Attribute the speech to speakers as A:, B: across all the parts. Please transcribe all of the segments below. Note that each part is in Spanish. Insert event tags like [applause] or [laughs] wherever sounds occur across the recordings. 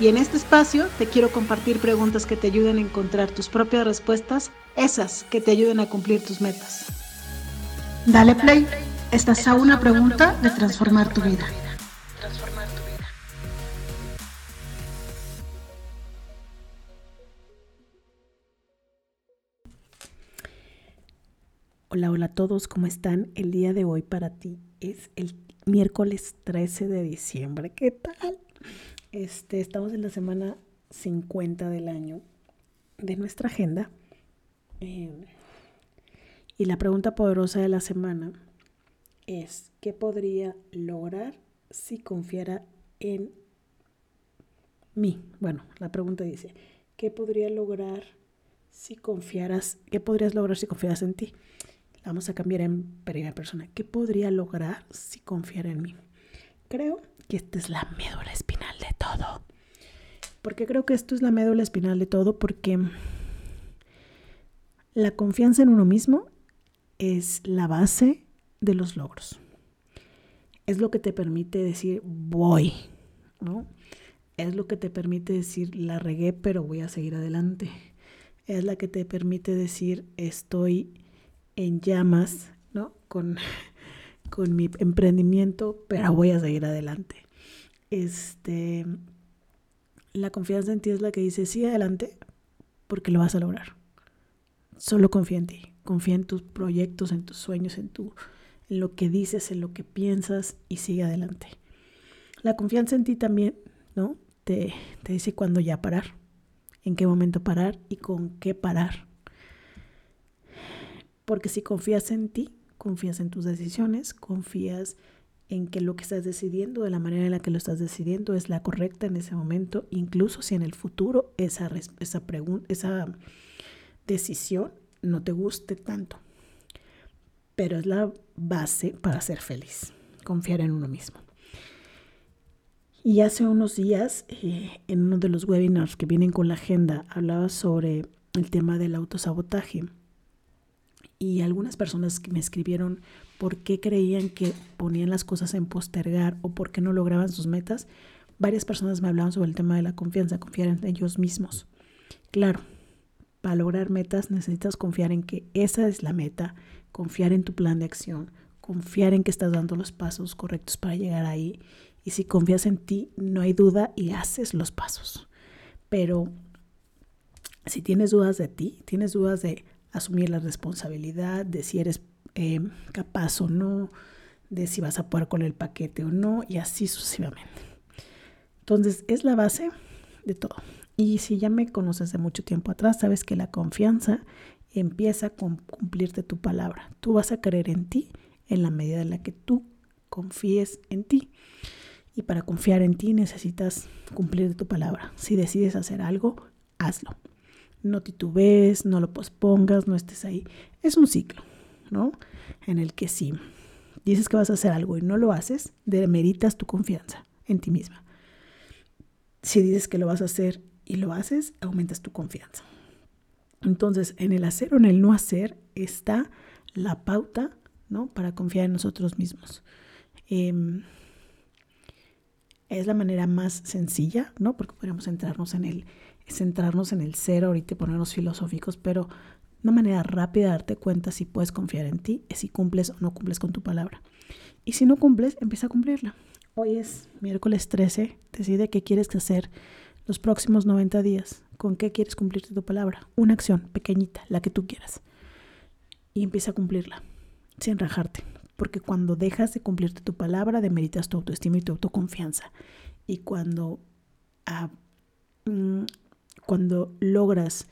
A: Y en este espacio te quiero compartir preguntas que te ayuden a encontrar tus propias respuestas, esas que te ayuden a cumplir tus metas. Dale play, estás a una pregunta de transformar tu vida.
B: Hola, hola a todos, ¿cómo están? El día de hoy para ti es el miércoles 13 de diciembre. ¿Qué tal? Este, estamos en la semana 50 del año de nuestra agenda. Eh, y la pregunta poderosa de la semana es, ¿qué podría lograr si confiara en mí? Bueno, la pregunta dice, ¿qué podría lograr si confiaras, qué podrías lograr si confiaras en ti? Vamos a cambiar en primera persona. ¿Qué podría lograr si confiara en mí? Creo que esta es la médula espinal todo. Porque creo que esto es la médula espinal de todo porque la confianza en uno mismo es la base de los logros. Es lo que te permite decir voy, ¿no? Es lo que te permite decir la regué, pero voy a seguir adelante. Es la que te permite decir estoy en llamas, ¿no? Con, [laughs] con mi emprendimiento, pero voy a seguir adelante. Este, la confianza en ti es la que dice, sí, adelante, porque lo vas a lograr. Solo confía en ti, confía en tus proyectos, en tus sueños, en, tu, en lo que dices, en lo que piensas y sigue adelante. La confianza en ti también, ¿no? Te, te dice cuándo ya parar, en qué momento parar y con qué parar. Porque si confías en ti, confías en tus decisiones, confías en que lo que estás decidiendo, de la manera en la que lo estás decidiendo, es la correcta en ese momento, incluso si en el futuro esa, esa, esa decisión no te guste tanto. Pero es la base para ser feliz, confiar en uno mismo. Y hace unos días, eh, en uno de los webinars que vienen con la agenda, hablaba sobre el tema del autosabotaje y algunas personas que me escribieron por qué creían que ponían las cosas en postergar o por qué no lograban sus metas, varias personas me hablaban sobre el tema de la confianza, confiar en ellos mismos. Claro, para lograr metas necesitas confiar en que esa es la meta, confiar en tu plan de acción, confiar en que estás dando los pasos correctos para llegar ahí. Y si confías en ti, no hay duda y haces los pasos. Pero si tienes dudas de ti, tienes dudas de asumir la responsabilidad de si eres eh, capaz o no, de si vas a poder con el paquete o no, y así sucesivamente. Entonces, es la base de todo. Y si ya me conoces de mucho tiempo atrás, sabes que la confianza empieza con cumplirte tu palabra. Tú vas a creer en ti en la medida en la que tú confíes en ti. Y para confiar en ti necesitas cumplir tu palabra. Si decides hacer algo, hazlo no titubees, no lo pospongas, no estés ahí. Es un ciclo, ¿no? En el que si dices que vas a hacer algo y no lo haces, demeritas tu confianza en ti misma. Si dices que lo vas a hacer y lo haces, aumentas tu confianza. Entonces, en el hacer o en el no hacer está la pauta, ¿no? Para confiar en nosotros mismos. Em, es la manera más sencilla, ¿no? Porque podríamos centrarnos en el centrarnos en el cero ahorita ponernos filosóficos, pero una manera rápida de darte cuenta si puedes confiar en ti es si cumples o no cumples con tu palabra. Y si no cumples, empieza a cumplirla. Hoy es miércoles 13, decide qué quieres hacer los próximos 90 días, con qué quieres cumplirte tu palabra. Una acción pequeñita, la que tú quieras. Y empieza a cumplirla, sin rajarte. Porque cuando dejas de cumplirte tu palabra, demeritas tu autoestima y tu autoconfianza. Y cuando ah, mm, cuando logras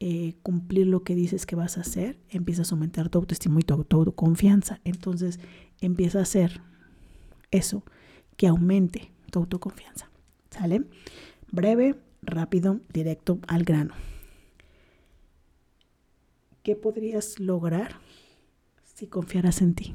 B: eh, cumplir lo que dices que vas a hacer, empiezas a aumentar tu autoestima y tu autoconfianza. Entonces empieza a hacer eso que aumente tu autoconfianza. ¿Sale? Breve, rápido, directo al grano. ¿Qué podrías lograr si confiaras en ti?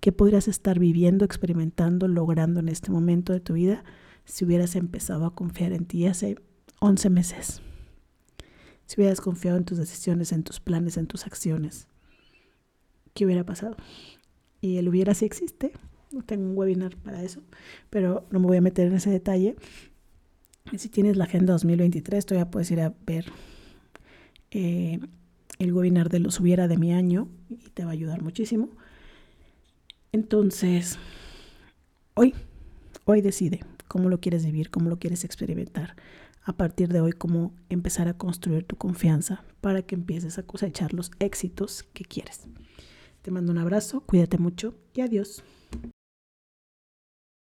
B: ¿Qué podrías estar viviendo, experimentando, logrando en este momento de tu vida si hubieras empezado a confiar en ti hace 11 meses? Si hubieras confiado en tus decisiones, en tus planes, en tus acciones, ¿qué hubiera pasado? Y el hubiera sí existe. Tengo un webinar para eso, pero no me voy a meter en ese detalle. Si tienes la Agenda 2023, todavía puedes ir a ver eh, el webinar de los hubiera de mi año y te va a ayudar muchísimo. Entonces, hoy, hoy decide cómo lo quieres vivir, cómo lo quieres experimentar. A partir de hoy, cómo empezar a construir tu confianza para que empieces a cosechar los éxitos que quieres. Te mando un abrazo, cuídate mucho y adiós.